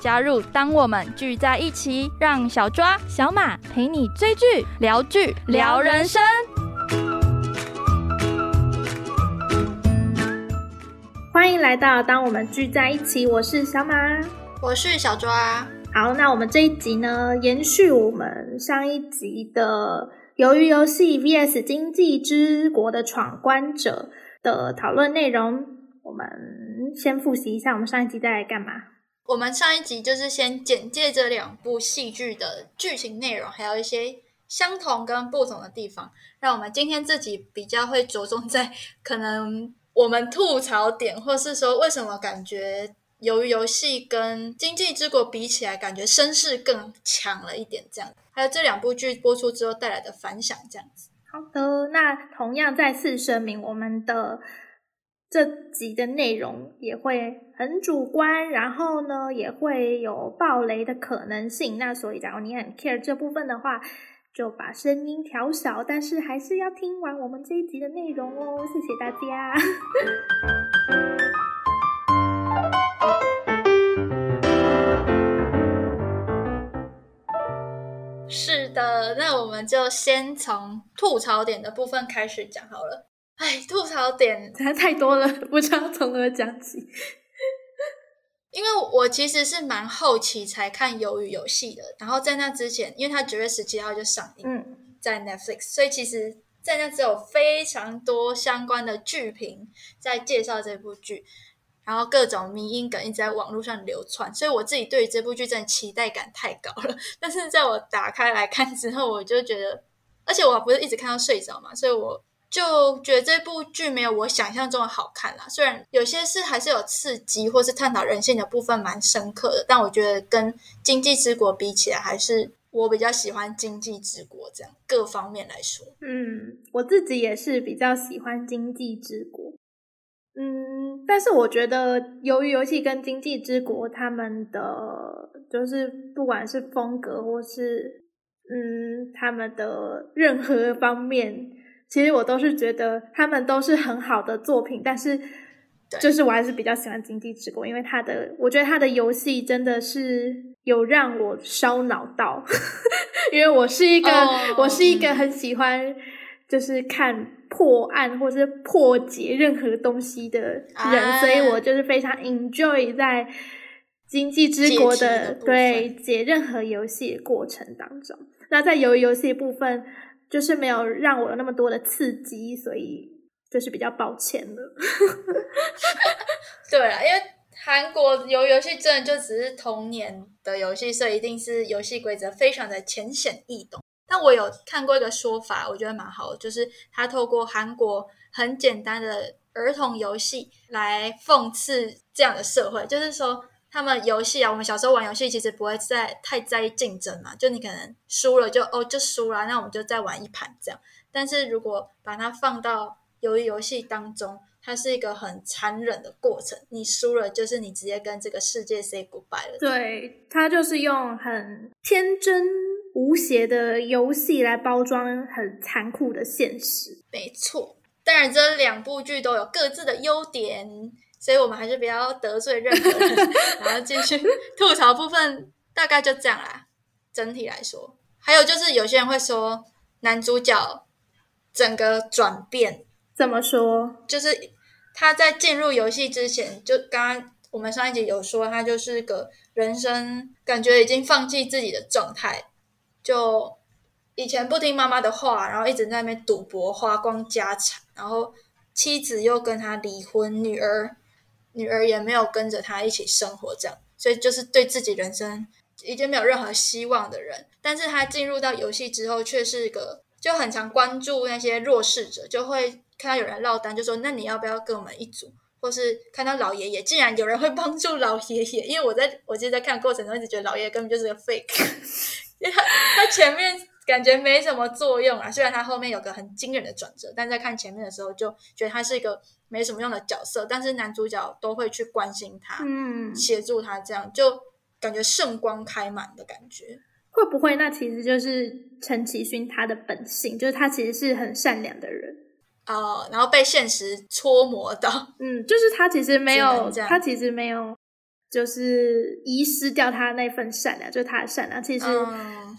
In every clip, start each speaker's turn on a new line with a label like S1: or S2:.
S1: 加入当我们聚在一起，让小抓、小马陪你追剧、聊剧、聊人生。
S2: 欢迎来到当我们聚在一起，我是小马，
S3: 我是小抓。
S2: 好，那我们这一集呢，延续我们上一集的《鱿鱼游戏》VS《经济之国的闯关者》的讨论内容，我们先复习一下，我们上一集在干嘛？
S3: 我们上一集就是先简介这两部戏剧的剧情内容，还有一些相同跟不同的地方。那我们今天这集比较会着重在可能我们吐槽点，或是说为什么感觉由于游戏跟经济之国比起来，感觉声势更强了一点，这样。还有这两部剧播出之后带来的反响，这样子。
S2: 好的，那同样再次声明我们的。这集的内容也会很主观，然后呢，也会有爆雷的可能性。那所以，假如你很 care 这部分的话，就把声音调小，但是还是要听完我们这一集的内容哦。谢谢大家。
S3: 是的，那我们就先从吐槽点的部分开始讲好了。哎，吐槽点
S2: 实在太多了，不知道从何讲起。
S3: 因为我其实是蛮后期才看《鱿鱼游戏》的，然后在那之前，因为它九月十七号就上映在 Netflix，所以其实在那只有非常多相关的剧评在介绍这部剧，然后各种迷因梗一直在网络上流传，所以我自己对于这部剧真的期待感太高了。但是在我打开来看之后，我就觉得，而且我不是一直看到睡着嘛，所以我。就觉得这部剧没有我想象中的好看啦。虽然有些是还是有刺激或是探讨人性的部分蛮深刻的，但我觉得跟《经济之国》比起来，还是我比较喜欢《经济之国》这样各方面来说。
S2: 嗯，我自己也是比较喜欢《经济之国》。嗯，但是我觉得《由于游戏》跟《经济之国》他们的就是不管是风格或是嗯他们的任何方面。其实我都是觉得他们都是很好的作品，但是就是我还是比较喜欢《经济之国》，因为他的我觉得他的游戏真的是有让我烧脑到，因为我是一个我是一个很喜欢就是看破案或是破解任何东西的人，所以我就是非常 enjoy 在《经济之国》的对解任何游戏过程当中。那在游游戏部分。就是没有让我有那么多的刺激，所以就是比较抱歉了。
S3: 对啊，因为韩国游游戏真的就只是童年的游戏，所以一定是游戏规则非常的浅显易懂。但我有看过一个说法，我觉得蛮好的，就是他透过韩国很简单的儿童游戏来讽刺这样的社会，就是说。他们游戏啊，我们小时候玩游戏其实不会在太在意竞争嘛，就你可能输了就哦就输了，那我们就再玩一盘这样。但是如果把它放到鱿鱼游戏当中，它是一个很残忍的过程，你输了就是你直接跟这个世界 say goodbye 了。
S2: 对，它就是用很天真无邪的游戏来包装很残酷的现实。
S3: 没错，当然这两部剧都有各自的优点。所以我们还是不要得罪任何人，然后继续吐槽部分，大概就这样啦。整体来说，还有就是有些人会说男主角整个转变
S2: 怎么说？
S3: 就是他在进入游戏之前，就刚刚我们上一集有说，他就是个人生感觉已经放弃自己的状态，就以前不听妈妈的话，然后一直在那边赌博，花光家产，然后妻子又跟他离婚，女儿。女儿也没有跟着他一起生活，这样，所以就是对自己人生已经没有任何希望的人。但是他进入到游戏之后，却是一个就很常关注那些弱势者，就会看到有人落单，就说：“那你要不要跟我们一组？”或是看到老爷爷，竟然有人会帮助老爷爷。因为我在我记得在看过程中一直觉得老爷爷根本就是个 fake，因为他他前面感觉没什么作用啊。虽然他后面有个很惊人的转折，但在看前面的时候就觉得他是一个没什么用的角色。但是男主角都会去关心他，嗯，协助他，这样就感觉圣光开满的感觉。
S2: 会不会那其实就是陈其勋他的本性，就是他其实是很善良的人。
S3: 哦，然后被现实搓磨到，
S2: 嗯，就是他其实没有，他其实没有，就是遗失掉他那份善良，就是他的善良，其实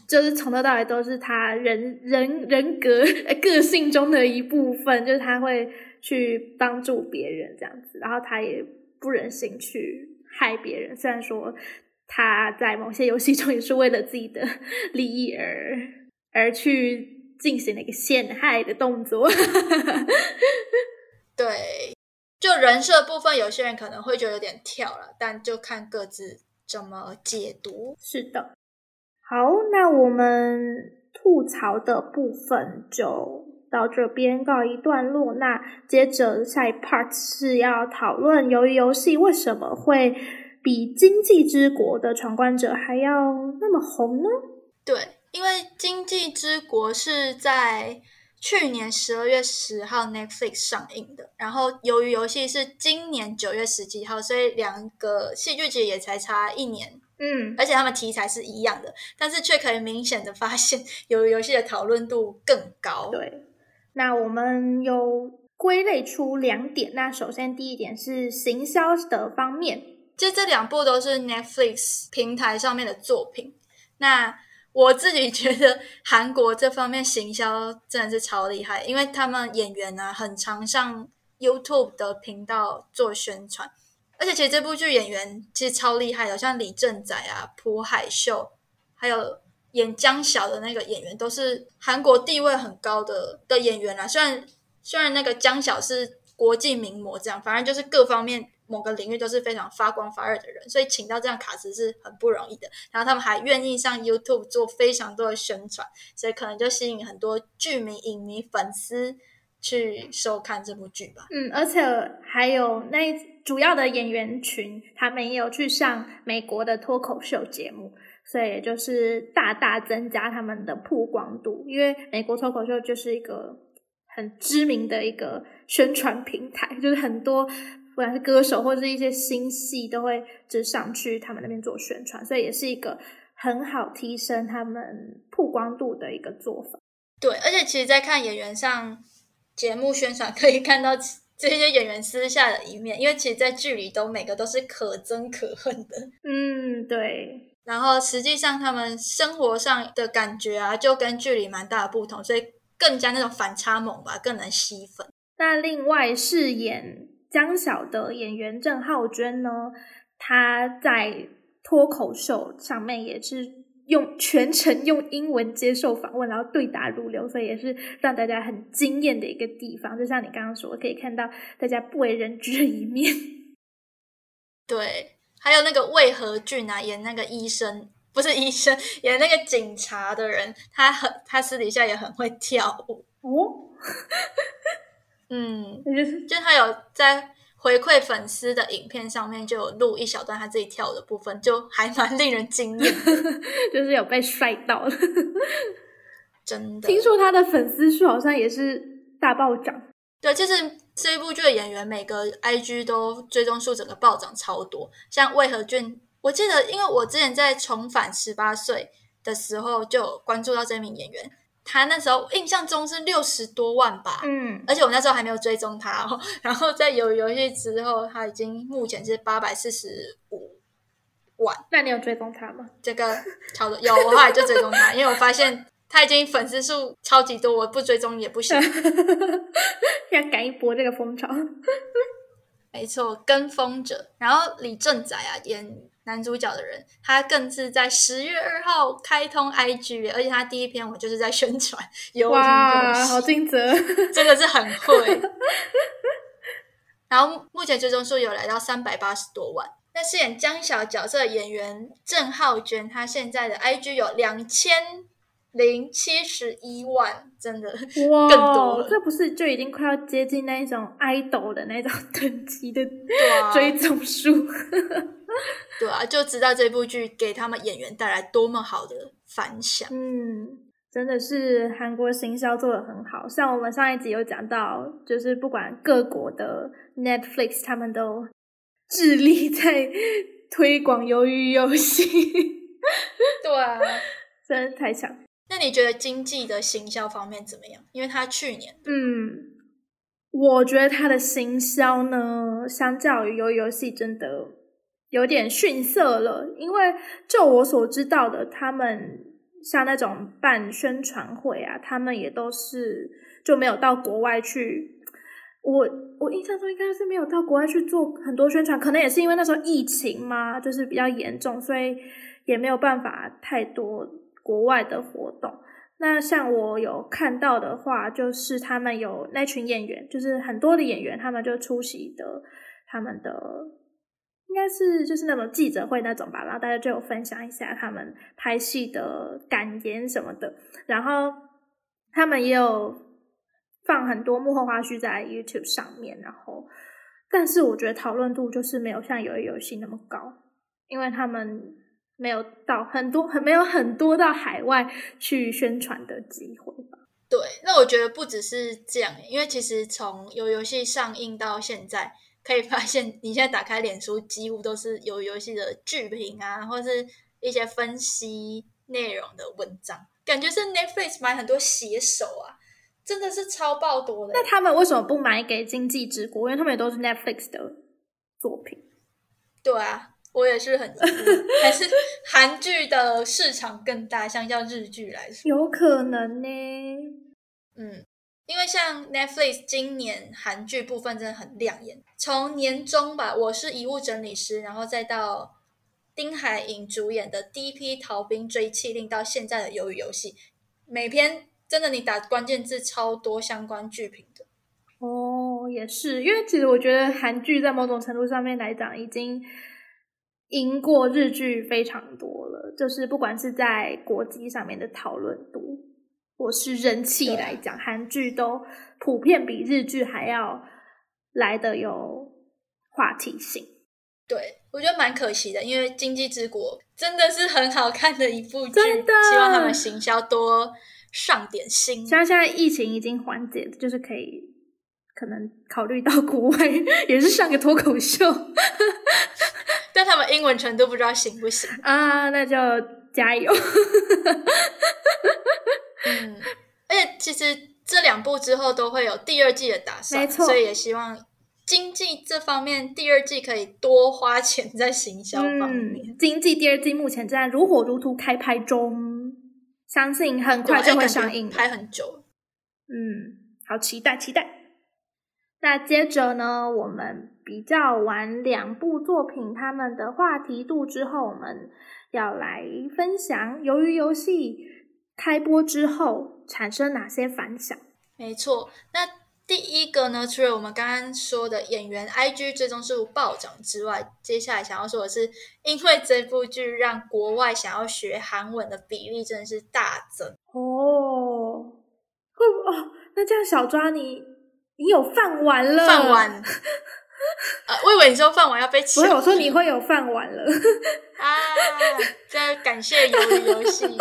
S2: 就是从头到尾都是他人人人格 个性中的一部分，就是他会去帮助别人这样子，然后他也不忍心去害别人，虽然说他在某些游戏中也是为了自己的 利益而而去。进行了一个陷害的动作，
S3: 对，就人设部分，有些人可能会觉得有点跳了，但就看各自怎么解读。
S2: 是的，好，那我们吐槽的部分就到这边告一段落。那接着下一 part 是要讨论鱿鱼游戏为什么会比《经济之国》的闯关者还要那么红呢？
S3: 对。因为《经济之国》是在去年十二月十号 Netflix 上映的，然后由于游戏是今年九月十几号，所以两个戏剧节也才差一年。嗯，而且他们题材是一样的，但是却可以明显的发现，由于游戏的讨论度更高。
S2: 对，那我们有归类出两点。那首先第一点是行销的方面，
S3: 就这两部都是 Netflix 平台上面的作品。那我自己觉得韩国这方面行销真的是超厉害，因为他们演员啊很常上 YouTube 的频道做宣传，而且其实这部剧演员其实超厉害的，像李正宰啊、朴海秀，还有演江晓的那个演员，都是韩国地位很高的的演员啦。虽然虽然那个江晓是国际名模，这样反正就是各方面。某个领域都是非常发光发热的人，所以请到这样卡司是很不容易的。然后他们还愿意上 YouTube 做非常多的宣传，所以可能就吸引很多剧迷、影迷、粉丝去收看这部剧吧。
S2: 嗯，而且还有那主要的演员群，他们也有去上美国的脱口秀节目，所以就是大大增加他们的曝光度。因为美国脱口秀就是一个很知名的一个宣传平台，就是很多。不管是歌手或是一些新戏，都会就上去他们那边做宣传，所以也是一个很好提升他们曝光度的一个做法。
S3: 对，而且其实，在看演员上节目宣传，可以看到这些演员私下的一面，因为其实，在剧里都每个都是可憎可恨的。
S2: 嗯，对。
S3: 然后实际上他们生活上的感觉啊，就跟剧里蛮大的不同，所以更加那种反差萌吧，更能吸粉。
S2: 那另外饰演。江晓的演员郑浩娟呢，她在脱口秀上面也是用全程用英文接受访问，然后对答如流，所以也是让大家很惊艳的一个地方。就像你刚刚说，可以看到大家不为人知的一面。
S3: 对，还有那个魏和俊啊，演那个医生，不是医生，演那个警察的人，他很，他私底下也很会跳舞哦。嗯，就他有在回馈粉丝的影片上面就有录一小段他自己跳的部分，就还蛮令人惊艳，
S2: 就是有被帅到了。
S3: 真的，
S2: 听说他的粉丝数好像也是大暴涨。
S3: 对，其实这一部剧的演员每个 IG 都追踪数整个暴涨超多，像魏和俊，我记得因为我之前在重返十八岁的时候就关注到这名演员。他那时候印象中是六十多万吧，嗯，而且我那时候还没有追踪他哦。然后在有游戏之后，他已经目前是八百四十五万。
S2: 那你有追踪他吗？
S3: 这个超多，有我后来就追踪他，因为我发现他已经粉丝数超级多，我不追踪也不行，
S2: 要赶一波这个风潮。
S3: 没错，跟风者。然后李正宰啊演。男主角的人，他更是在十月二号开通 IG，而且他第一篇我就是在宣传。
S2: 哇，好尽责，
S3: 真的是很会。然后目前追踪数有来到三百八十多万。那饰演江小角色的演员郑浩娟，她现在的 IG 有两千零七十一万，真的
S2: 哇，
S3: 更多了
S2: 这不是就已经快要接近那一种 idol 的那种 等级的
S3: 对啊，
S2: 追踪数？
S3: 对啊，就知道这部剧给他们演员带来多么好的反响。
S2: 嗯，真的是韩国行销做的很好。像我们上一集有讲到，就是不管各国的 Netflix，他们都致力在推广鱿鱼游戏，
S3: 对啊，
S2: 真的太强。
S3: 你觉得经济的行销方面怎么样？因为他去年
S2: 嗯，我觉得他的行销呢，相较于游游戏，真的有点逊色了。因为就我所知道的，他们像那种办宣传会啊，他们也都是就没有到国外去。我我印象中应该是没有到国外去做很多宣传，可能也是因为那时候疫情嘛，就是比较严重，所以也没有办法太多国外的活动。那像我有看到的话，就是他们有那群演员，就是很多的演员，他们就出席的他们的应该是就是那种记者会那种吧，然后大家就有分享一下他们拍戏的感言什么的，然后他们也有放很多幕后花絮在 YouTube 上面，然后但是我觉得讨论度就是没有像鱿鱼游戏那么高，因为他们。没有到很多，很没有很多到海外去宣传的机会吧？
S3: 对，那我觉得不只是这样，因为其实从有游戏上映到现在，可以发现你现在打开脸书，几乎都是有游戏的剧评啊，或是一些分析内容的文章，感觉是 Netflix 买很多写手啊，真的是超爆多的。
S2: 那他们为什么不买给经济之国？因为他们也都是 Netflix 的作品。
S3: 对啊。我也是很，还是 韩剧的市场更大，相较日剧来说，
S2: 有可能呢。
S3: 嗯，因为像 Netflix 今年韩剧部分真的很亮眼，从年中吧，我是遗物整理师，然后再到丁海寅主演的第一批逃兵追缉令，到现在的鱿鱼游戏，每篇真的你打关键字超多相关剧评的。
S2: 哦，也是，因为其实我觉得韩剧在某种程度上面来讲，已经。赢过日剧非常多了，就是不管是在国际上面的讨论度，或是人气来讲，韩剧都普遍比日剧还要来的有话题性。
S3: 对我觉得蛮可惜的，因为《经济之国》真的是很好看的一部剧，
S2: 真的
S3: 希望他们行销多上点心。
S2: 像现在疫情已经缓解，就是可以可能考虑到国外也是上个脱口秀。
S3: 但他们英文程度不知道行不行
S2: 啊？那就加油。
S3: 嗯，而且其实这两部之后都会有第二季的打算，
S2: 没错，
S3: 所以也希望经济这方面第二季可以多花钱在行销方面。
S2: 经济第二季目前正在如火如荼开拍中，相信很快就会上映，
S3: 拍很久。
S2: 嗯，好期待期待。那接着呢，我们。比较完两部作品他们的话题度之后，我们要来分享《鱿鱼游戏》开播之后产生哪些反响。
S3: 没错，那第一个呢，除了我们刚刚说的演员 IG 最终数暴涨之外，接下来想要说的是，因为这部剧让国外想要学韩文的比例真的是大增
S2: 哦。会哦，那这样小抓你，你有饭碗了，
S3: 饭碗。呃，我以为你说饭碗要被抢，
S2: 不是我说你会有饭碗了
S3: 啊！在感谢鱿鱼游戏。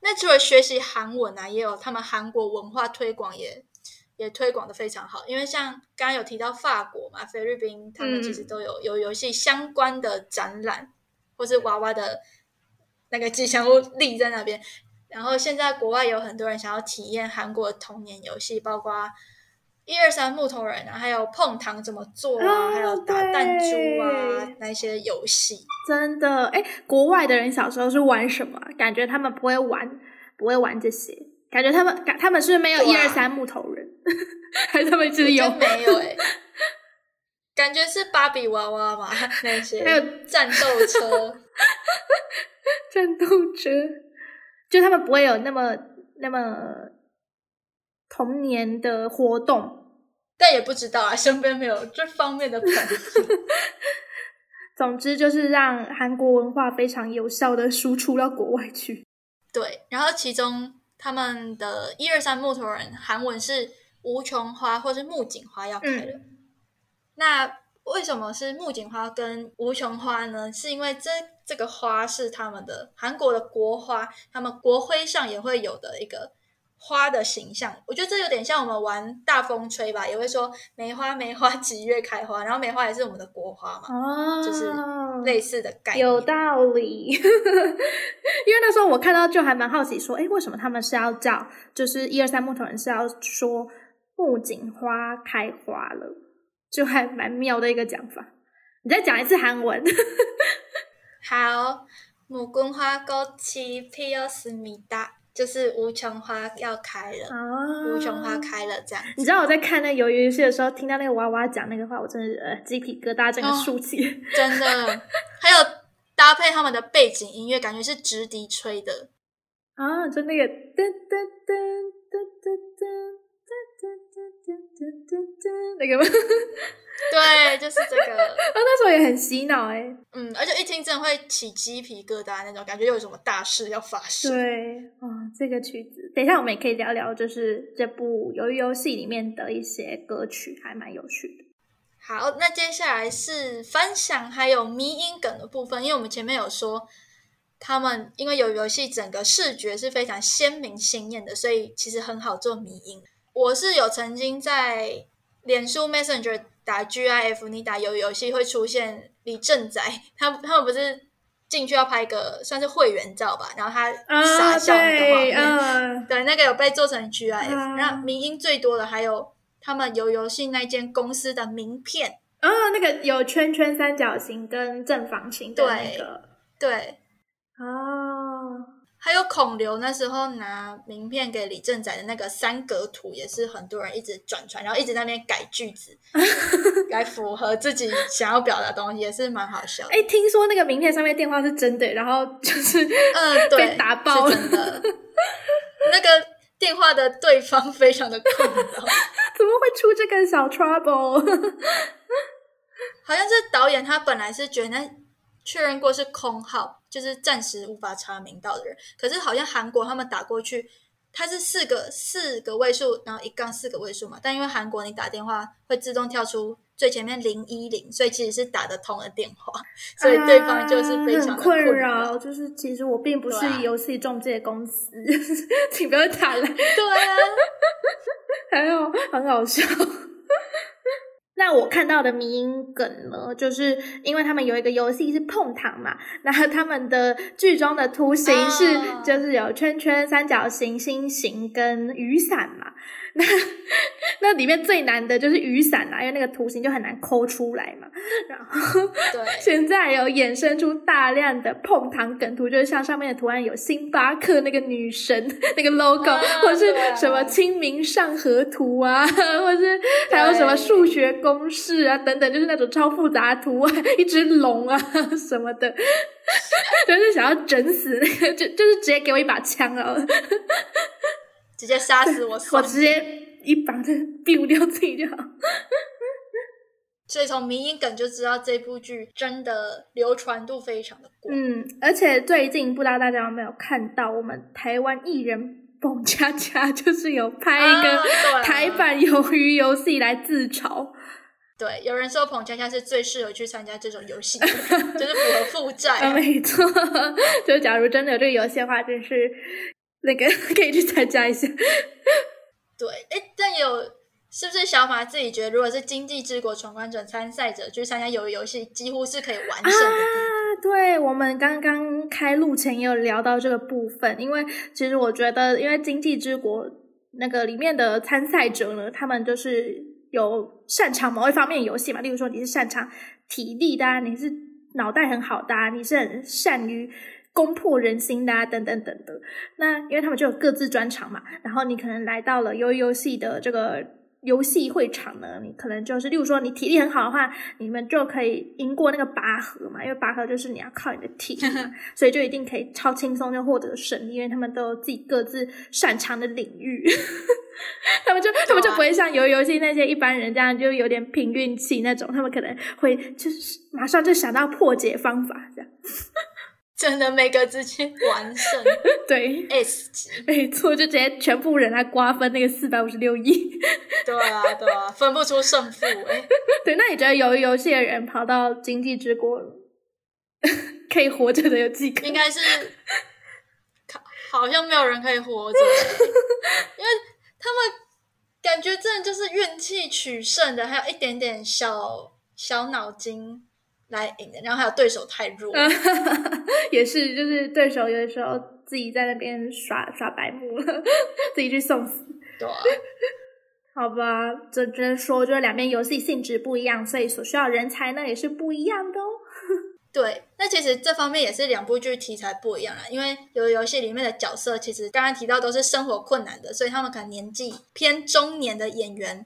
S3: 那除了学习韩文啊，也有他们韩国文化推广也也推广的非常好。因为像刚刚有提到法国嘛、菲律宾，他们其实都有有游戏相关的展览，或是娃娃的那个吉祥物立在那边。然后现在国外有很多人想要体验韩国的童年游戏，包括。一二三木头人啊，还有碰糖怎么做啊，还有打弹珠啊，那些游戏，
S2: 真的哎，国外的人小时候是玩什么？感觉他们不会玩，不会玩这些，感觉他们感他们是没有一二三木头人，还是他们是有
S3: 没有？哎，感觉是芭比娃娃嘛，那些
S2: 还有
S3: 战斗车，
S2: 战斗车，就他们不会有那么那么。童年的活动，
S3: 但也不知道啊，身边没有这方面的朋友。
S2: 总之就是让韩国文化非常有效的输出到国外去。
S3: 对，然后其中他们的一二三木头人韩文是无穷花或是木槿花要开了。那为什么是木槿花跟无穷花呢？是因为这这个花是他们的韩国的国花，他们国徽上也会有的一个。花的形象，我觉得这有点像我们玩大风吹吧，也会说梅花梅花几月开花，然后梅花也是我们的国花嘛，哦，就是类似的概念。
S2: 有道理，因为那时候我看到就还蛮好奇，说，哎，为什么他们是要叫，就是一二三木头人是要说木槿花开花了，就还蛮妙的一个讲法。你再讲一次韩文。
S3: 好，木槿花꽃이피었습니다就是无穷花要开了，无穷花开了这样。
S2: 你知道我在看那鱿鱼游戏的时候，听到那个娃娃讲那个话，我真的是呃鸡皮疙瘩整个竖起。
S3: 真的，还有搭配他们的背景音乐，感觉是直笛吹的
S2: 啊，就那个噔噔噔噔噔噔。 那个吗？
S3: 对，就是这个。
S2: 哦，那时候也很洗脑哎。
S3: 嗯，而且一听真的会起鸡皮疙瘩那种感觉，有什么大事要发生。
S2: 对，啊，这个曲子，等一下我们也可以聊聊，就是这部鱿鱼游戏里面的一些歌曲，还蛮有趣的。
S3: 好，那接下来是分享还有迷音梗的部分，因为我们前面有说，他们因为有游戏整个视觉是非常鲜明鲜艳的，所以其实很好做迷音。我是有曾经在脸书 Messenger 打 GIF，你打游游戏会出现李正宰，他他们不是进去要拍个算是会员照吧，然后他傻笑那个画面，对，那个有被做成 GIF。然后名音最多的还有他们游游戏那间公司的名片
S2: 哦，那个有圈圈、三角形跟正方形的那个，
S3: 对，
S2: 哦。
S3: 还有孔刘那时候拿名片给李正宰的那个三格图，也是很多人一直转传，然后一直在那边改句子，来符合自己想要表达东西，也是蛮好笑。
S2: 哎，听说那个名片上面电话是真的，然后就是
S3: 嗯，
S2: 对打爆
S3: 了。那个电话的对方非常的困扰，
S2: 怎么会出这个小 trouble？
S3: 好像是导演他本来是觉得确认过是空号。就是暂时无法查明到的人，可是好像韩国他们打过去，它是四个四个位数，然后一杠四个位数嘛。但因为韩国你打电话会自动跳出最前面零一零，所以其实是打得通的电话，所以对方就是非常
S2: 困
S3: 扰。
S2: 就是其实我并不是游戏中介公司，请不要打来。
S3: 对啊，
S2: 还有很好笑。那我看到的迷因梗呢，就是因为他们有一个游戏是碰糖嘛，那他们的剧中的图形是就是有圈圈、三角形、心形跟雨伞嘛。那 那里面最难的就是雨伞啦，因为那个图形就很难抠出来嘛。然后，
S3: 对，
S2: 现在有衍生出大量的碰糖梗图，就是像上面的图案有星巴克那个女神那个 logo，或是什么清明上河图啊，或是还有什么数学公式啊等等，就是那种超复杂图案，一只龙啊什么的，就是想要整死那个，就就是直接给我一把枪啊！
S3: 直接杀死我！
S2: 我直接一把就毙掉自己就好。
S3: 所以从迷音梗就知道这部剧真的流传度非常的广。
S2: 嗯，而且最近不知道大家有没有看到，我们台湾艺人蹦恰恰就是有拍一个台版鱿鱼游戏来自嘲。
S3: 对，有人说彭佳佳是最适合去参加这种游戏，就是符合负债。
S2: 没错，就假如真的有这个游戏的话，真是。那个 可以去参加一下，
S3: 对，哎，但有是不是小马自己觉得，如果是经济之国闯关者参赛者去参加游游戏，几乎是可以完胜的
S2: 啊？对，我们刚刚开录前也有聊到这个部分，因为其实我觉得，因为经济之国那个里面的参赛者呢，他们就是有擅长某一方面游戏嘛，例如说你是擅长体力的，你是脑袋很好的，你是很善于。攻破人心的啊等等等的，那因为他们就有各自专长嘛，然后你可能来到了游游戏的这个游戏会场呢，你可能就是，例如说你体力很好的话，你们就可以赢过那个拔河嘛，因为拔河就是你要靠你的体力，所以就一定可以超轻松就获得胜利，因为他们都有自己各自擅长的领域，他们就他们就不会像游游戏那些一般人这样就有点凭运气那种，他们可能会就是马上就想到破解方法这样。
S3: 真的每个直接完胜，
S2: 对
S3: S 级，
S2: 没错，就直接全部人来瓜分那个四百五十六亿。
S3: 对啊，对啊，分不出胜负哎。
S2: 对，那你觉得游游戏的人跑到经济之国 可以活着的有几个？
S3: 应该是，好像没有人可以活着，因为他们感觉真的就是运气取胜的，还有一点点小小脑筋。来赢的，然后还有对手太弱，
S2: 也是，就是对手有的时候自己在那边耍耍白目了，自己去送死。
S3: 对，
S2: 好吧，这只能说就是两边游戏性质不一样，所以所需要人才呢也是不一样的哦。
S3: 对，那其实这方面也是两部剧题材不一样啦，因为有的游戏里面的角色其实刚刚提到都是生活困难的，所以他们可能年纪偏中年的演员。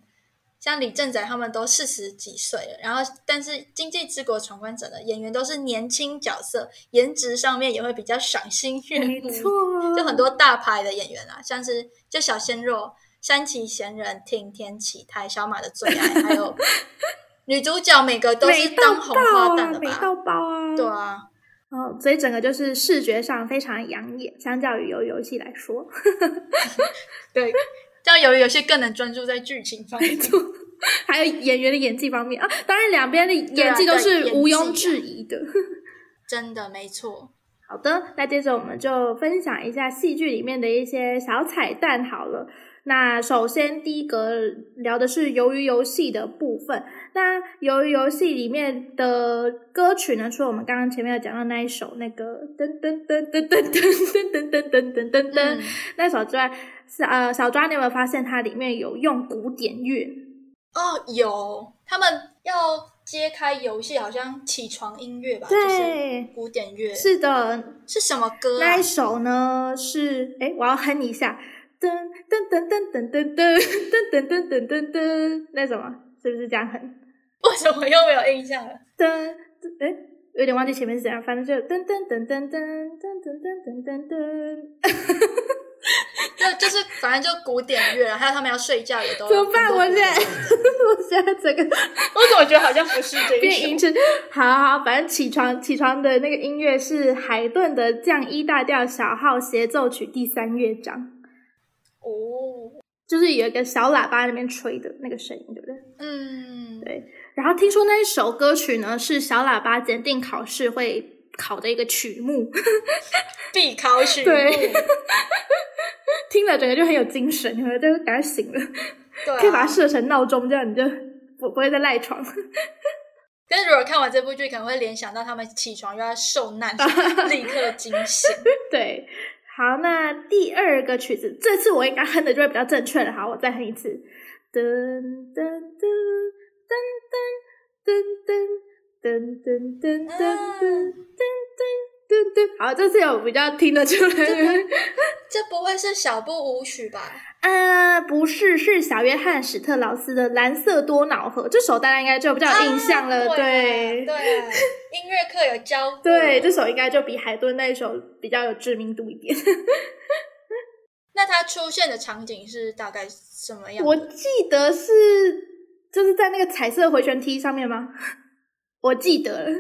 S3: 像李正宰他们都四十几岁了，然后但是《经济之国闯关者》的演员都是年轻角色，颜值上面也会比较赏心悦目。
S2: 没错，
S3: 就很多大牌的演员啊，像是就小鲜肉山崎贤人、挺田启太、小马的最爱，还有 女主角每个都是当红花旦的吧？
S2: 美到爆啊！
S3: 对啊，
S2: 哦，所以整个就是视觉上非常养眼，相较于游游戏来说，
S3: 对。这样游游戏更能专注在剧情方面，
S2: 还有演员的演技方面啊，当然两边的演技都是毋庸置疑的，
S3: 真的没错。
S2: 好的，那接着我们就分享一下戏剧里面的一些小彩蛋好了。那首先第一个聊的是鱿鱼游戏的部分。那由于游戏里面的歌曲呢，除了我们刚刚前面有讲到那一首那个噔噔噔噔噔噔噔噔噔噔噔噔那首之外，是呃小抓，你有没有发现它里面有用古典乐？
S3: 哦，有，他们要揭开游戏，好像起床音乐吧？对，古典乐。
S2: 是的，
S3: 是什么歌？
S2: 那一首呢？是哎，我要哼一下。噔噔噔噔噔噔噔噔噔噔噔噔，那什么是不是这样哼？
S3: 为什么又没有印象了？
S2: 噔，哎，有点忘记前面是怎样，反正就噔噔噔噔噔噔噔噔噔噔，
S3: 就就是反正就古典乐，还有他们要睡觉也都
S2: 怎么办？我现在 我现在整个，
S3: 我怎么觉得好像不是这
S2: 变音成好好，反正起床起床的那个音乐是海顿的降一大调小号协奏曲第三乐章。
S3: 哦，
S2: 就是有一个小喇叭那边吹的那个声音，对不对？
S3: 嗯，
S2: 对。然后听说那一首歌曲呢，是小喇叭检定考试会考的一个曲目，
S3: 必考曲目。
S2: 对，听了整个就很有精神，就赶快醒了。
S3: 对，
S2: 可以把它设成闹钟，这样你就不不会再赖床。
S3: 但是如果看完这部剧，可能会联想到他们起床又要受难，立刻惊醒。
S2: 对。好，那第二个曲子，这次我应该哼的就会比较正确了。好，我再哼一次，噔噔噔噔噔噔噔噔噔噔噔噔噔噔噔。好，这次有比较听得出来。
S3: 这不会是小步舞曲吧？
S2: 呃，不是，是小约翰史特劳斯的《蓝色多瑙河》这首，大家应该就比较有印象了。
S3: 对对，音乐课有教。
S2: 对，这首应该就比海顿那一首比较有知名度一点。
S3: 那它出现的场景是大概什么样？
S2: 我记得是就是在那个彩色回旋梯上面吗？我记得了，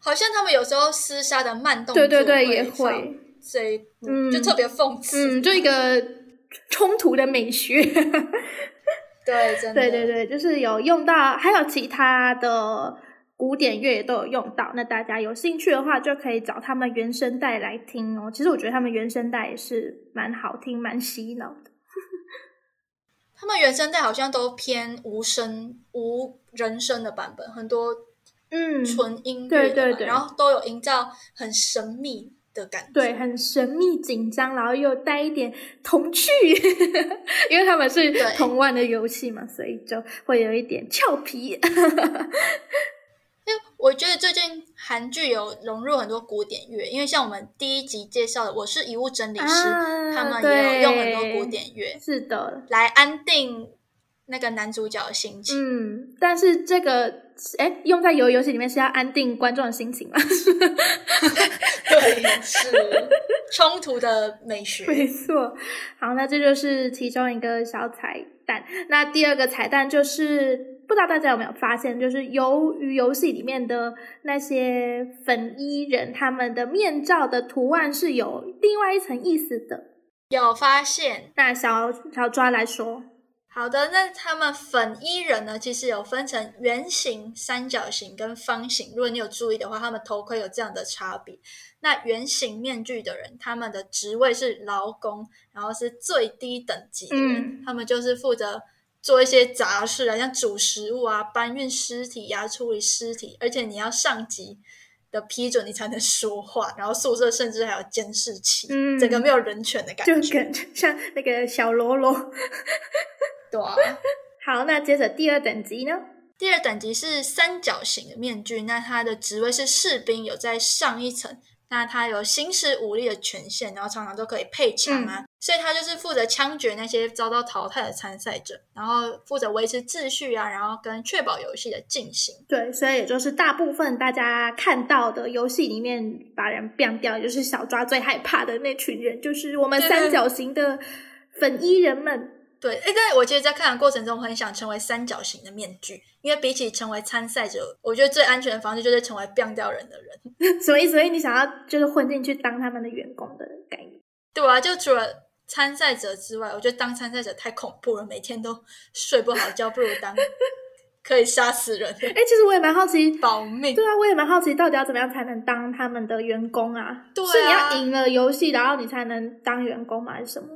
S3: 好像他们有时候厮杀的慢动
S2: 作，对对对，也会，
S3: 所以嗯，就特别讽刺，
S2: 嗯，就一个。冲突的美学，
S3: 对，真的，
S2: 对对对，就是有用到，还有其他的古典乐也都有用到。那大家有兴趣的话，就可以找他们原声带来听哦。其实我觉得他们原声带也是蛮好听、蛮洗脑的。
S3: 他们原声带好像都偏无声、无人声的版本，很多
S2: 嗯
S3: 纯音
S2: 乐，对对对，
S3: 然后都有营造很神秘。的感觉
S2: 对，很神秘紧张，然后又带一点童趣，因为他们是童玩的游戏嘛，所以就会有一点俏皮。
S3: 因为我觉得最近韩剧有融入很多古典乐，因为像我们第一集介绍的《我是遗物整理师》，他们也有用很多古典乐，
S2: 是的，
S3: 来安定那个男主角的心情。
S2: 嗯，但是这个哎，用在游游戏里面是要安定观众的心情吗？
S3: 对，是冲突的美学。
S2: 没错。好，那这就是其中一个小彩蛋。那第二个彩蛋就是，不知道大家有没有发现，就是由于游戏里面的那些粉衣人，他们的面罩的图案是有另外一层意思的。
S3: 有发现？
S2: 那小小抓来说。
S3: 好的，那他们粉衣人呢？其实有分成圆形、三角形跟方形。如果你有注意的话，他们头盔有这样的差别。那圆形面具的人，他们的职位是劳工，然后是最低等级的人，他们就是负责做一些杂事啊，像煮食物啊、搬运尸体呀、处理尸体，而且你要上级的批准你才能说话。然后宿舍甚至还有监视器，整个没有人权的感觉，
S2: 就像那个小喽啰。好，那接着第二等级呢？
S3: 第二等级是三角形的面具，那它的职位是士兵，有在上一层。那他有行使武力的权限，然后常常都可以配枪啊，所以他就是负责枪决那些遭到淘汰的参赛者，然后负责维持秩序啊，然后跟确保游戏的进行。
S2: 对，所以也就是大部分大家看到的游戏里面把人变掉，就是小抓最害怕的那群人，就是我们三角形的粉衣人们。
S3: 对，哎，但我其实，在看的过程中，很想成为三角形的面具，因为比起成为参赛者，我觉得最安全的方式就是成为变掉人的人。
S2: 所以，所以你想要就是混进去当他们的员工的概念？
S3: 对啊，就除了参赛者之外，我觉得当参赛者太恐怖了，每天都睡不好觉，不如当可以杀死人。哎，
S2: 其实我也蛮好奇，
S3: 保命。
S2: 对啊，我也蛮好奇，到底要怎么样才能当他们的员工啊？
S3: 对，
S2: 是你要赢了游戏，然后你才能当员工吗？还是什么？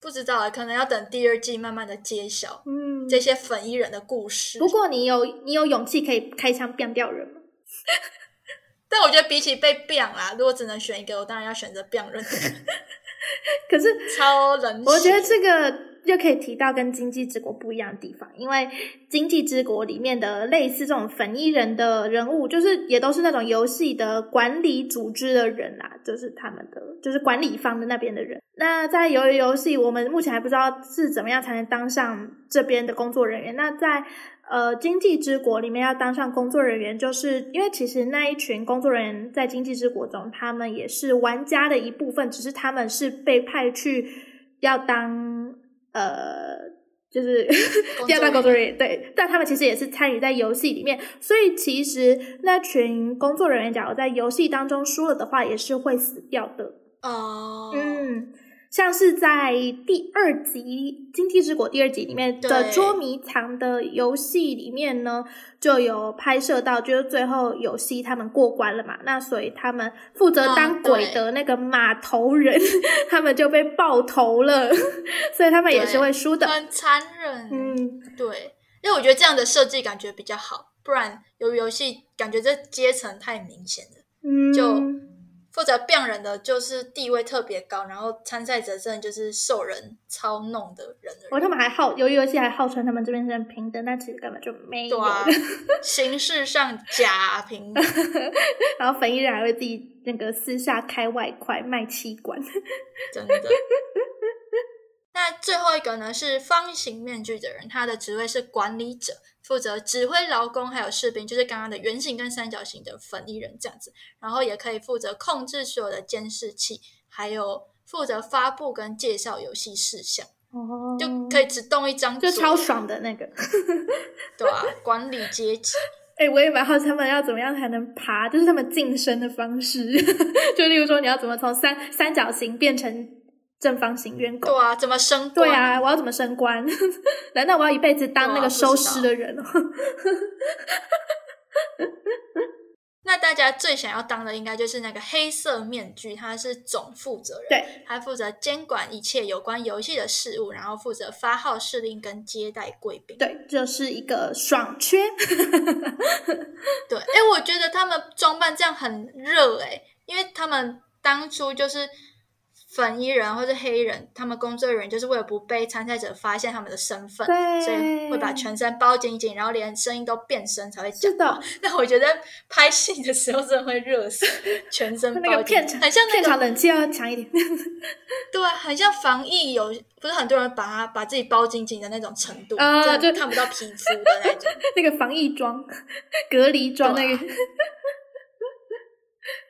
S3: 不知道啊，可能要等第二季慢慢的揭晓，嗯，这些粉衣人的故事。
S2: 不过你有你有勇气可以开枪变掉人吗？
S3: 但我觉得比起被变啦，如果只能选一个，我当然要选择变人。
S2: 可是
S3: 超冷，
S2: 我觉得这个。就可以提到跟经济之国不一样的地方，因为经济之国里面的类似这种粉衣人的人物，就是也都是那种游戏的管理组织的人啦，就是他们的就是管理方的那边的人。那在游游戏，我们目前还不知道是怎么样才能当上这边的工作人员。那在呃经济之国里面要当上工作人员，就是因为其实那一群工作人员在经济之国中，他们也是玩家的一部分，只是他们是被派去要当。呃，就是第二当工作人员，对，但他们其实也是参与在游戏里面，所以其实那群工作人员，假如在游戏当中输了的话，也是会死掉的。
S3: 哦，
S2: 嗯。像是在第二集《经济之国》第二集里面的捉迷藏的游戏里面呢，就有拍摄到，就是最后有戏他们过关了嘛，那所以他们负责当鬼的那个码头人，他们就被爆头了，所以他们也是会输的，
S3: 很残忍。嗯，对，因为我觉得这样的设计感觉比较好，不然由于游戏感觉这阶层太明显了，嗯，就。负责病人的就是地位特别高，然后参赛者真的就是受人操弄的人。
S2: 哦，他们还号由于游戏还号称他们这边是平等，但其实根本就没有。
S3: 形式上假平等，
S2: 然后粉衣人还会自己那个私下开外快卖器官，
S3: 真的。那最后一个呢是方形面具的人，他的职位是管理者。负责指挥劳工还有士兵，就是刚刚的圆形跟三角形的粉衣人这样子，然后也可以负责控制所有的监视器，还有负责发布跟介绍游戏事项，哦，就可以只动一张，
S2: 就超爽的那个，
S3: 对啊，管理阶级。
S2: 哎，我也蛮好奇他们要怎么样才能爬，就是他们晋升的方式，就例如说你要怎么从三三角形变成。正方形员工
S3: 对啊，怎么升官？
S2: 对啊，我要怎么升官？难道我要一辈子当那个收尸的人？
S3: 那大家最想要当的应该就是那个黑色面具，他是总负责人，
S2: 对，
S3: 他负责监管一切有关游戏的事物，然后负责发号施令跟接待贵宾。
S2: 对，就是一个爽缺。
S3: 对，哎，我觉得他们装扮这样很热，哎，因为他们当初就是。粉衣人或者黑人，他们工作人员就是为了不被参赛者发现他们的身份，所以会把全身包紧紧，然后连声音都变声才会讲。
S2: 是的，
S3: 那我觉得拍戏的时候真的会热死，全身 包紧，很像
S2: 片场冷气要强一点。
S3: 对，很像防疫有，不是很多人把它把自己包紧紧的那种程度
S2: 啊，
S3: 就看不到皮肤的那种，
S2: 那个防疫装、隔离装那个。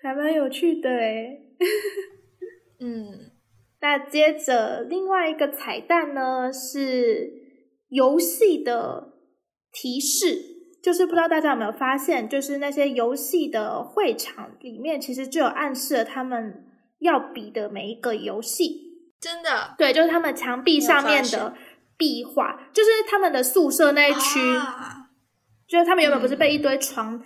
S2: 还蛮有趣的哎，
S3: 嗯，
S2: 那接着另外一个彩蛋呢是游戏的提示，就是不知道大家有没有发现，就是那些游戏的会场里面其实就有暗示了他们要比的每一个游戏，
S3: 真的，
S2: 对，就是他们墙壁上面的壁画，就是他们的宿舍那一区，就是他们原本不是被一堆床。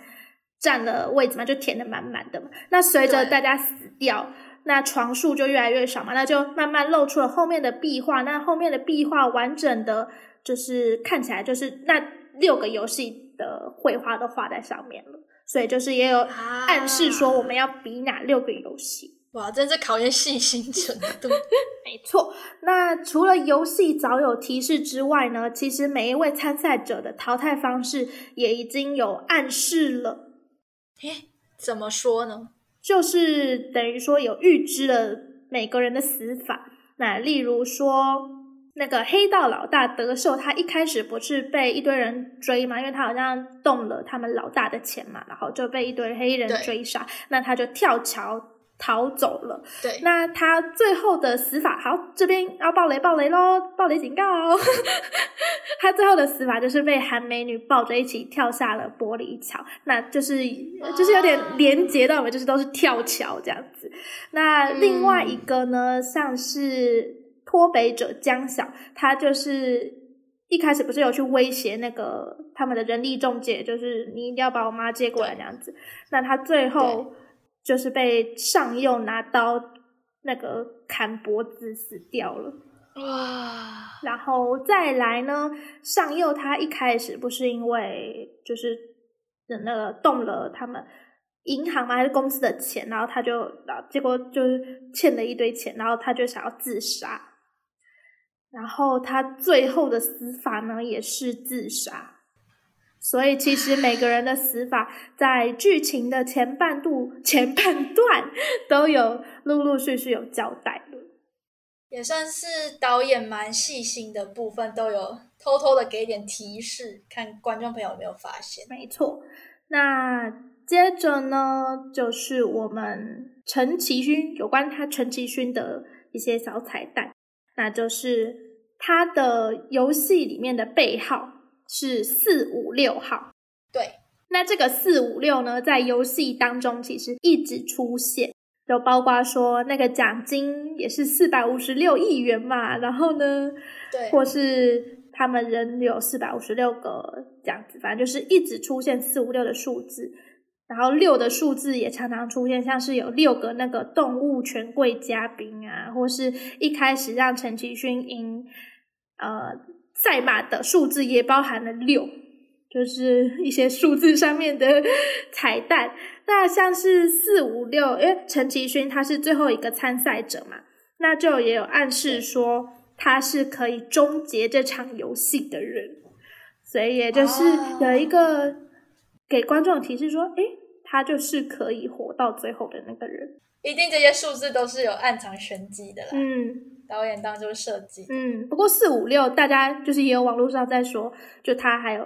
S2: 占了位置嘛，就填的满满的嘛。那随着大家死掉，那床数就越来越少嘛，那就慢慢露出了后面的壁画。那后面的壁画完整的，就是看起来就是那六个游戏的绘画都画在上面了。所以就是也有暗示说我们要比哪六个游戏。
S3: 哇，真是考验细心程度。
S2: 没错。那除了游戏早有提示之外呢，其实每一位参赛者的淘汰方式也已经有暗示了。
S3: 诶，怎么说呢？
S2: 就是等于说有预知了每个人的死法。那例如说，那个黑道老大德寿，他一开始不是被一堆人追嘛？因为他好像动了他们老大的钱嘛，然后就被一堆黑人追杀。那他就跳桥。逃走了。
S3: 对，
S2: 那他最后的死法，好，这边要爆雷，爆雷喽，爆雷警告！他最后的死法就是被韩美女抱着一起跳下了玻璃桥，那就是就是有点连接到我们，就是都是跳桥这样子。那另外一个呢，像是脱北者江晓，他就是一开始不是有去威胁那个他们的人力中介，就是你一定要把我妈接过来这样子。那他最后。就是被上佑拿刀那个砍脖子死掉了哇！然后再来呢，上佑他一开始不是因为就是那个动了他们银行嘛还是公司的钱，然后他就啊结果就是欠了一堆钱，然后他就想要自杀，然后他最后的死法呢也是自杀。所以其实每个人的死法，在剧情的前半度、前半段 都有陆陆续续有交代了，
S3: 也算是导演蛮细心的部分，都有偷偷的给点提示，看观众朋友有没有发现。
S2: 没错，那接着呢，就是我们陈其勋有关他陈其勋的一些小彩蛋，那就是他的游戏里面的背号。是四五六号，
S3: 对。
S2: 那这个四五六呢，在游戏当中其实一直出现，就包括说那个奖金也是四百五十六亿元嘛，然后呢，
S3: 对，
S2: 或是他们人有四百五十六个这样子，反正就是一直出现四五六的数字，然后六的数字也常常出现，像是有六个那个动物权贵嘉宾啊，或是一开始让陈其勋赢，呃。赛马的数字也包含了六，就是一些数字上面的彩蛋。那像是四五六，因为陈其勋他是最后一个参赛者嘛，那就也有暗示说他是可以终结这场游戏的人，所以也就是有一个给观众提示说，哎，他就是可以活到最后的那个人。
S3: 一定这些数字都是有暗藏玄机的啦。
S2: 嗯。
S3: 导演当中设计，
S2: 嗯，不过四五六大家就是也有网络上在说，就他还有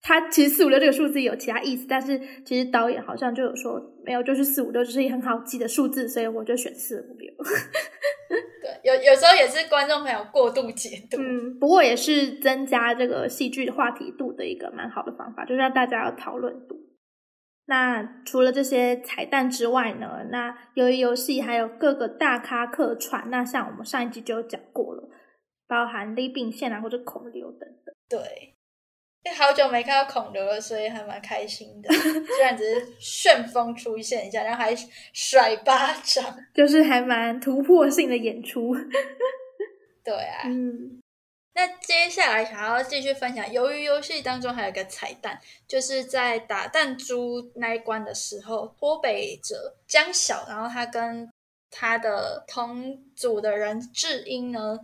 S2: 他其实四五六这个数字有其他意思，但是其实导演好像就有说没有，就是四五六就是一很好记的数字，所以我就选四五六。
S3: 对，有有时候也是观众朋友过度解读，
S2: 嗯，不过也是增加这个戏剧的话题度的一个蛮好的方法，就是让大家有讨论度。那除了这些彩蛋之外呢？那由于游戏还有各个大咖客串，那像我们上一集就有讲过了，包含李炳宪啊或者孔刘等等。
S3: 对，因为好久没看到孔刘了，所以还蛮开心的。虽然只是旋风出现一下，然后还甩巴掌，
S2: 就是还蛮突破性的演出。
S3: 对啊，嗯。那接下来想要继续分享，由于游戏当中还有个彩蛋，就是在打弹珠那一关的时候，脱北者江晓，然后他跟他的同组的人智英呢，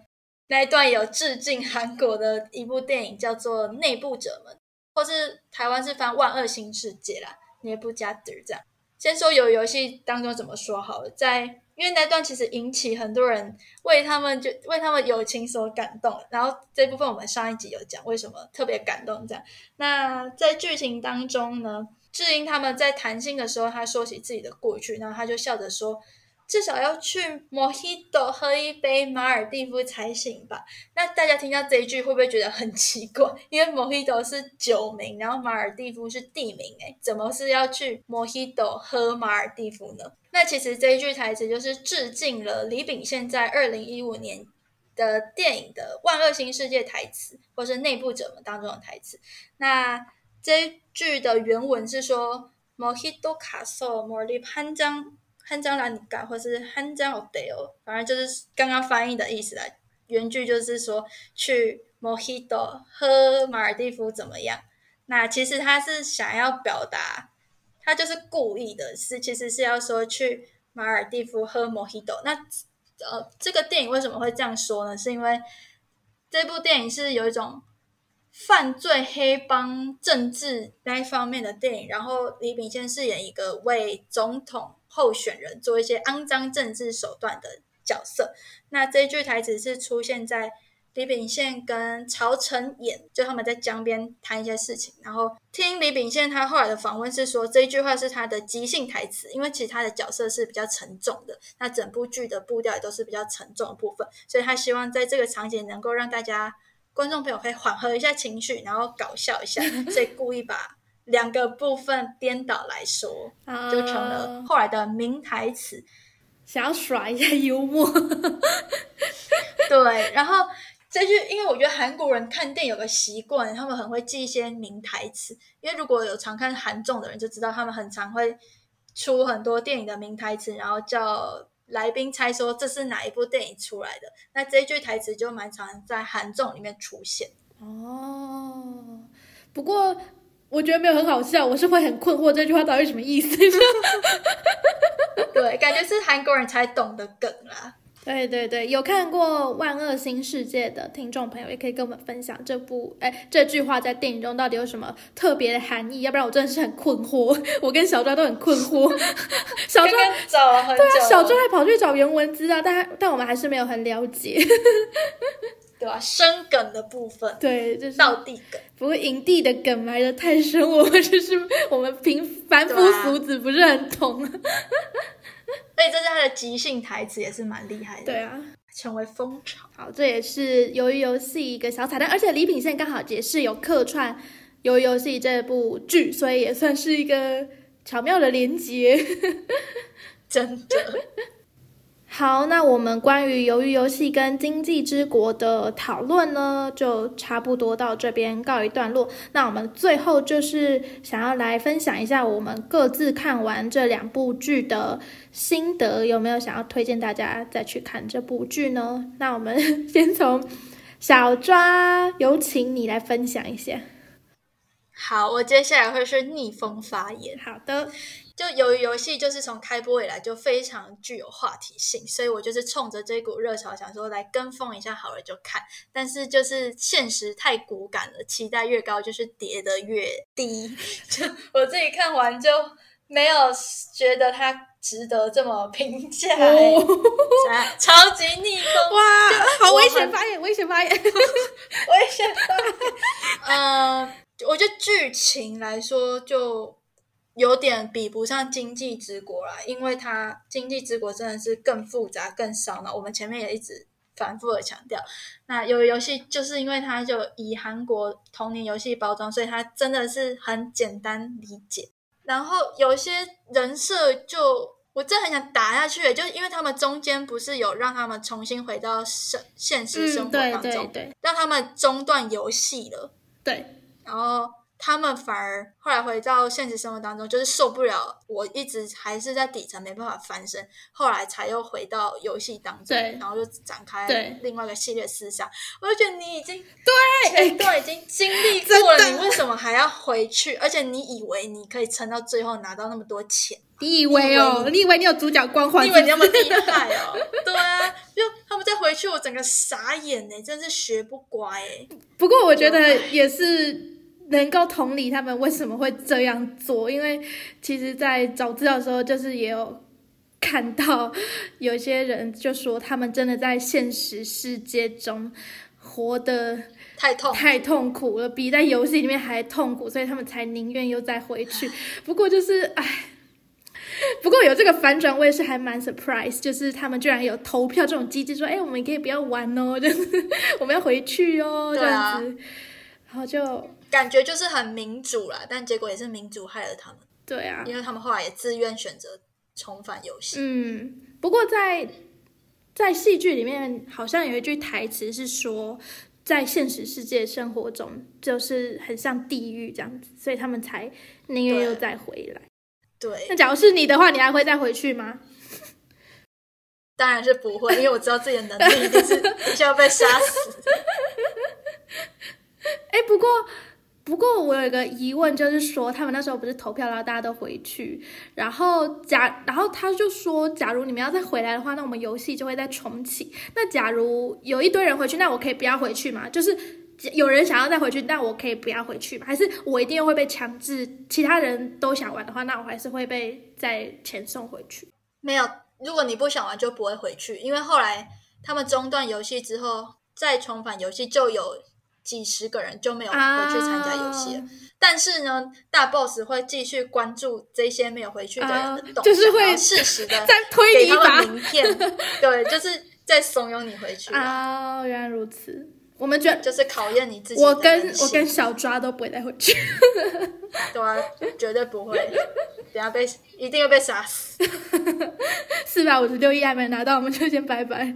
S3: 那一段有致敬韩国的一部电影，叫做《内部者们》，或是台湾是翻《万恶新世界》啦，内部加德这样。先说有游戏当中怎么说好了，在因为那段其实引起很多人为他们就为他们友情所感动，然后这部分我们上一集有讲为什么特别感动这样。那在剧情当中呢，智英他们在谈心的时候，他说起自己的过去，然后他就笑着说。至少要去 Mojito 喝一杯马尔蒂夫才行吧？那大家听到这一句会不会觉得很奇怪？因为 Mojito 是酒名，然后马尔蒂夫是地名，诶怎么是要去 Mojito 喝马尔蒂夫呢？那其实这一句台词就是致敬了李秉宪在二零一五年的电影的《万恶新世界》台词，或是内部者们当中的台词。那这一句的原文是说 Mojito caso, Morley 潘江。汉江拉尼嘎，或是汉江奥德哦，反正就是刚刚翻译的意思啦。原句就是说去 Mojito 喝马尔蒂夫怎么样？那其实他是想要表达，他就是故意的，是其实是要说去马尔蒂夫喝 Mojito。那呃，这个电影为什么会这样说呢？是因为这部电影是有一种犯罪黑帮政治那一方面的电影，然后李秉宪饰演一个为总统。候选人做一些肮脏政治手段的角色，那这句台词是出现在李秉宪跟曹承衍，就他们在江边谈一些事情，然后听李秉宪他后来的访问是说，这一句话是他的即兴台词，因为其实他的角色是比较沉重的，那整部剧的步调也都是比较沉重的部分，所以他希望在这个场景能够让大家观众朋友可以缓和一下情绪，然后搞笑一下，所以故意把。两个部分颠倒来说，就成了后来的名台词，
S2: 想要耍一下幽默。
S3: 对，然后这句，因为我觉得韩国人看电影有个习惯，他们很会记一些名台词。因为如果有常看韩综的人就知道，他们很常会出很多电影的名台词，然后叫来宾猜说这是哪一部电影出来的。那这句台词就蛮常在韩综里面出现。
S2: 哦，不过。我觉得没有很好笑，我是会很困惑这句话到底什么意思。
S3: 对，感觉是韩国人才懂的梗啦。
S2: 对对对，有看过《万恶新世界》的听众朋友也可以跟我们分享这部哎这句话在电影中到底有什么特别的含义，要不然我真的是很困惑。我跟小抓都很困惑。小抓
S3: 找了很久，对
S2: 啊，小抓还跑去找原文资料，但但我们还是没有很了解。
S3: 对吧？生梗的部分，
S2: 对，就是
S3: 到地梗。
S2: 不过营地的梗埋的太深，我们就是我们平凡夫俗子不是很懂。
S3: 所以这是他的即兴台词，也是蛮厉害的。
S2: 对啊，
S3: 成为风潮。
S2: 好，这也是鱿鱼游戏一个小彩蛋，而且李品宪刚好也是有客串鱿鱼游戏这部剧，所以也算是一个巧妙的连接。
S3: 真的。
S2: 好，那我们关于鱿鱼游戏跟经济之国的讨论呢，就差不多到这边告一段落。那我们最后就是想要来分享一下我们各自看完这两部剧的心得，有没有想要推荐大家再去看这部剧呢？那我们先从小抓，有请你来分享一下。
S3: 好，我接下来会是逆风发言。
S2: 好的。
S3: 就由于游戏就是从开播以来就非常具有话题性，所以我就是冲着这股热潮想说来跟风一下，好了就看。但是就是现实太骨感了，期待越高就是跌的越低。就我自己看完就没有觉得它值得这么评价，超级逆风
S2: 哇！好危险发言，危险发言，
S3: 危险发言。嗯，我觉得剧情来说就。有点比不上《经济之国》啦，因为它《经济之国》真的是更复杂、更烧脑。我们前面也一直反复的强调，那有游戏就是因为它就以韩国童年游戏包装，所以它真的是很简单理解。然后有些人设就我真的很想打下去，就是因为他们中间不是有让他们重新回到生现实生活当中，
S2: 对，
S3: 让他们中断游戏了，
S2: 对，
S3: 然后。他们反而后来回到现实生活当中，就是受不了，我一直还是在底层没办法翻身，后来才又回到游戏当中，然后就展开另外一个系列思想。我就觉得你已经
S2: 对
S3: 前段已经经历过了，你为什么还要回去？而且你以为你可以撑到最后拿到那么多钱？
S2: 你以为哦？你以为你有主角光环？
S3: 你以为你那么厉害哦？对啊，就他们再回去，我整个傻眼呢，真是学不乖哎。
S2: 不过我觉得也是。能够同理他们为什么会这样做，因为其实，在找资料的时候，就是也有看到有些人就说，他们真的在现实世界中活得
S3: 太痛
S2: 太痛苦了，比在游戏里面还痛苦，所以他们才宁愿又再回去。不过就是，唉，不过有这个反转，我也是还蛮 surprise，就是他们居然有投票这种机制，说，哎，我们可以不要玩哦，就是 我们要回去哦，这样子，然后就。
S3: 感觉就是很民主啦，但结果也是民主害了他们。
S2: 对啊，
S3: 因为他们后来也自愿选择重返游戏。
S2: 嗯，不过在在戏剧里面，好像有一句台词是说，在现实世界生活中，就是很像地狱这样子，所以他们才宁愿又再回来。
S3: 对，
S2: 那假如是你的话，你还会再回去吗？
S3: 当然是不会，因为我知道自己的能力一定是就要被杀死。
S2: 哎，不过。不过我有一个疑问，就是说他们那时候不是投票，然后大家都回去，然后假，然后他就说，假如你们要再回来的话，那我们游戏就会再重启。那假如有一堆人回去，那我可以不要回去吗？就是有人想要再回去，那我可以不要回去吗？还是我一定会被强制？其他人都想玩的话，那我还是会被再遣送回去？
S3: 没有，如果你不想玩，就不会回去，因为后来他们中断游戏之后，再重返游戏就有。几十个人就没有回去参加游戏了，但是呢，大 boss 会继续关注这些没有回去的人的动
S2: 向，就是会
S3: 适时的
S2: 再推
S3: 你一把名片，对，就是在怂恿你回去
S2: 啊。原来如此，我们觉得
S3: 就是考验你自己。
S2: 我跟我跟小抓都不会再回去，
S3: 对啊，绝对不会，等下被一定会被杀死。
S2: 四百五十六亿还没拿到，我们就先拜拜。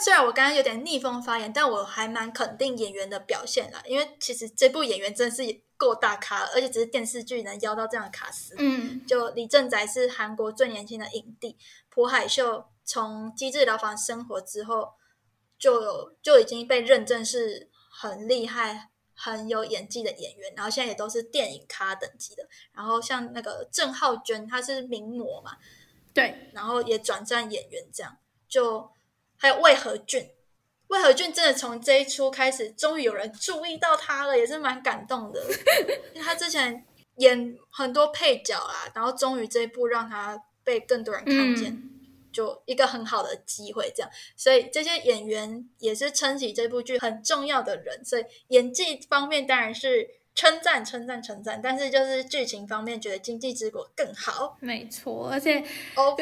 S3: 虽然我刚刚有点逆风发言，但我还蛮肯定演员的表现啦。因为其实这部演员真的是够大咖，而且只是电视剧能邀到这样的卡司。
S2: 嗯，
S3: 就李正宰是韩国最年轻的影帝，朴海秀从《机智牢房生活》之后就有就已经被认证是很厉害、很有演技的演员，然后现在也都是电影咖等级的。然后像那个郑浩娟，她是名模嘛，
S2: 对，
S3: 然后也转战演员，这样就。还有魏和俊，魏和俊真的从这一出开始，终于有人注意到他了，也是蛮感动的。他之前演很多配角啊，然后终于这一部让他被更多人看见，就一个很好的机会。这样，所以这些演员也是撑起这部剧很重要的人。所以演技方面当然是。称赞称赞称赞，但是就是剧情方面觉得《经济之国》更好。
S2: 没错，而且
S3: 哦，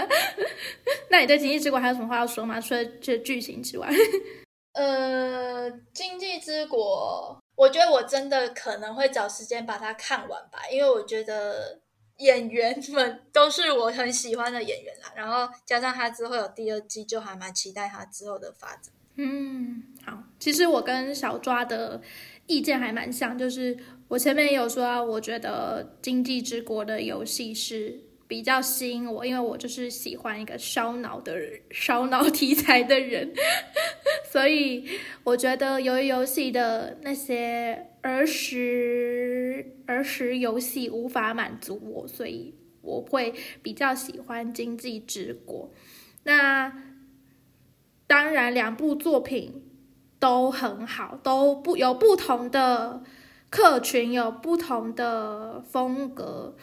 S2: 那你对《经济之国》还有什么话要说吗？除了这剧情之外，
S3: 呃，《经济之国》，我觉得我真的可能会找时间把它看完吧，因为我觉得演员们都是我很喜欢的演员啦。然后加上他之后有第二季，就还蛮期待他之后的发展。
S2: 嗯，好，其实我跟小抓的。意见还蛮像，就是我前面有说，我觉得《经济之国》的游戏是比较吸引我，因为我就是喜欢一个烧脑的，烧脑题材的人，所以我觉得由于游戏的那些儿时儿时游戏无法满足我，所以我会比较喜欢《经济之国》。那当然，两部作品。都很好，都不有不同的客群，有不同的风格，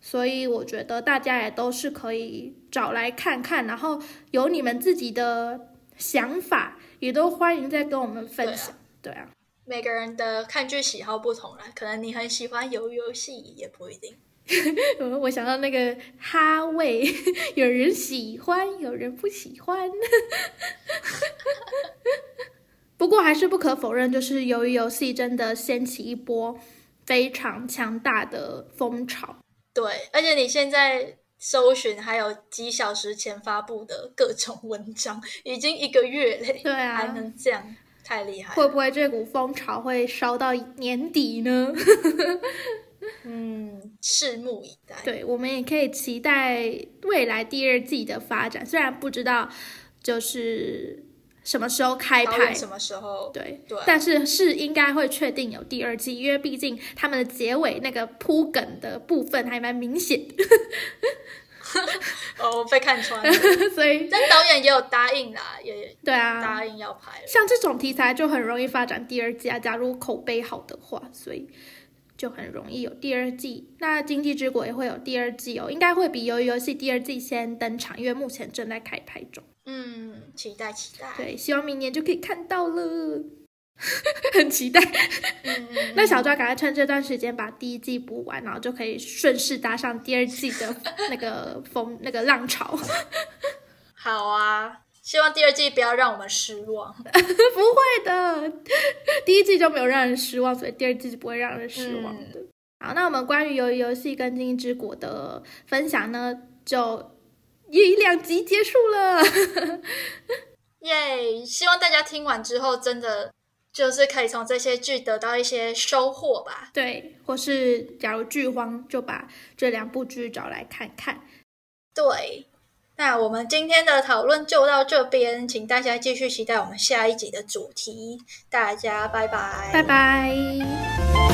S2: 所以我觉得大家也都是可以找来看看，然后有你们自己的想法，也都欢迎再跟我们分享。对啊，
S3: 每个人的看剧喜好不同啦，可能你很喜欢游游戏，也不一定。
S2: 我 我想到那个哈味，有人喜欢，有人不喜欢。不过还是不可否认，就是由于游戏真的掀起一波非常强大的风潮。
S3: 对，而且你现在搜寻还有几小时前发布的各种文章，已经一个月嘞，
S2: 对啊，
S3: 还能这样太厉害！
S2: 会不会这股风潮会烧到年底呢？
S3: 嗯，拭目以待。
S2: 对，我们也可以期待未来第二季的发展，虽然不知道就是什么时候开拍，
S3: 什么时候？
S2: 对
S3: 对，
S2: 但是是应该会确定有第二季，因为毕竟他们的结尾那个铺梗的部分还蛮明显。
S3: 哦，被看穿了，
S2: 所以
S3: 但导演也有答应啦，也
S2: 对啊，
S3: 答应要拍。
S2: 像这种题材就很容易发展第二季啊，假如口碑好的话，所以就很容易有第二季。那《经济之国》也会有第二季哦，应该会比《鱿鱼游戏》第二季先登场，因为目前正在开拍中。
S3: 嗯，期待期待。
S2: 对，希望明年就可以看到了。很期待，那小抓赶快趁这段时间把第一季补完，然后就可以顺势搭上第二季的那个风那个浪潮。
S3: 好啊，希望第二季不要让我们失望。不
S2: 会的，第一季就没有让人失望，所以第二季就不会让人失望的。好，那我们关于鱿鱼游戏跟经济之国的分享呢，就一两集结束了。
S3: 耶！希望大家听完之后真的。就是可以从这些剧得到一些收获吧。
S2: 对，或是假如剧荒，就把这两部剧找来看看。
S3: 对，那我们今天的讨论就到这边，请大家继续期待我们下一集的主题。大家拜拜，
S2: 拜拜。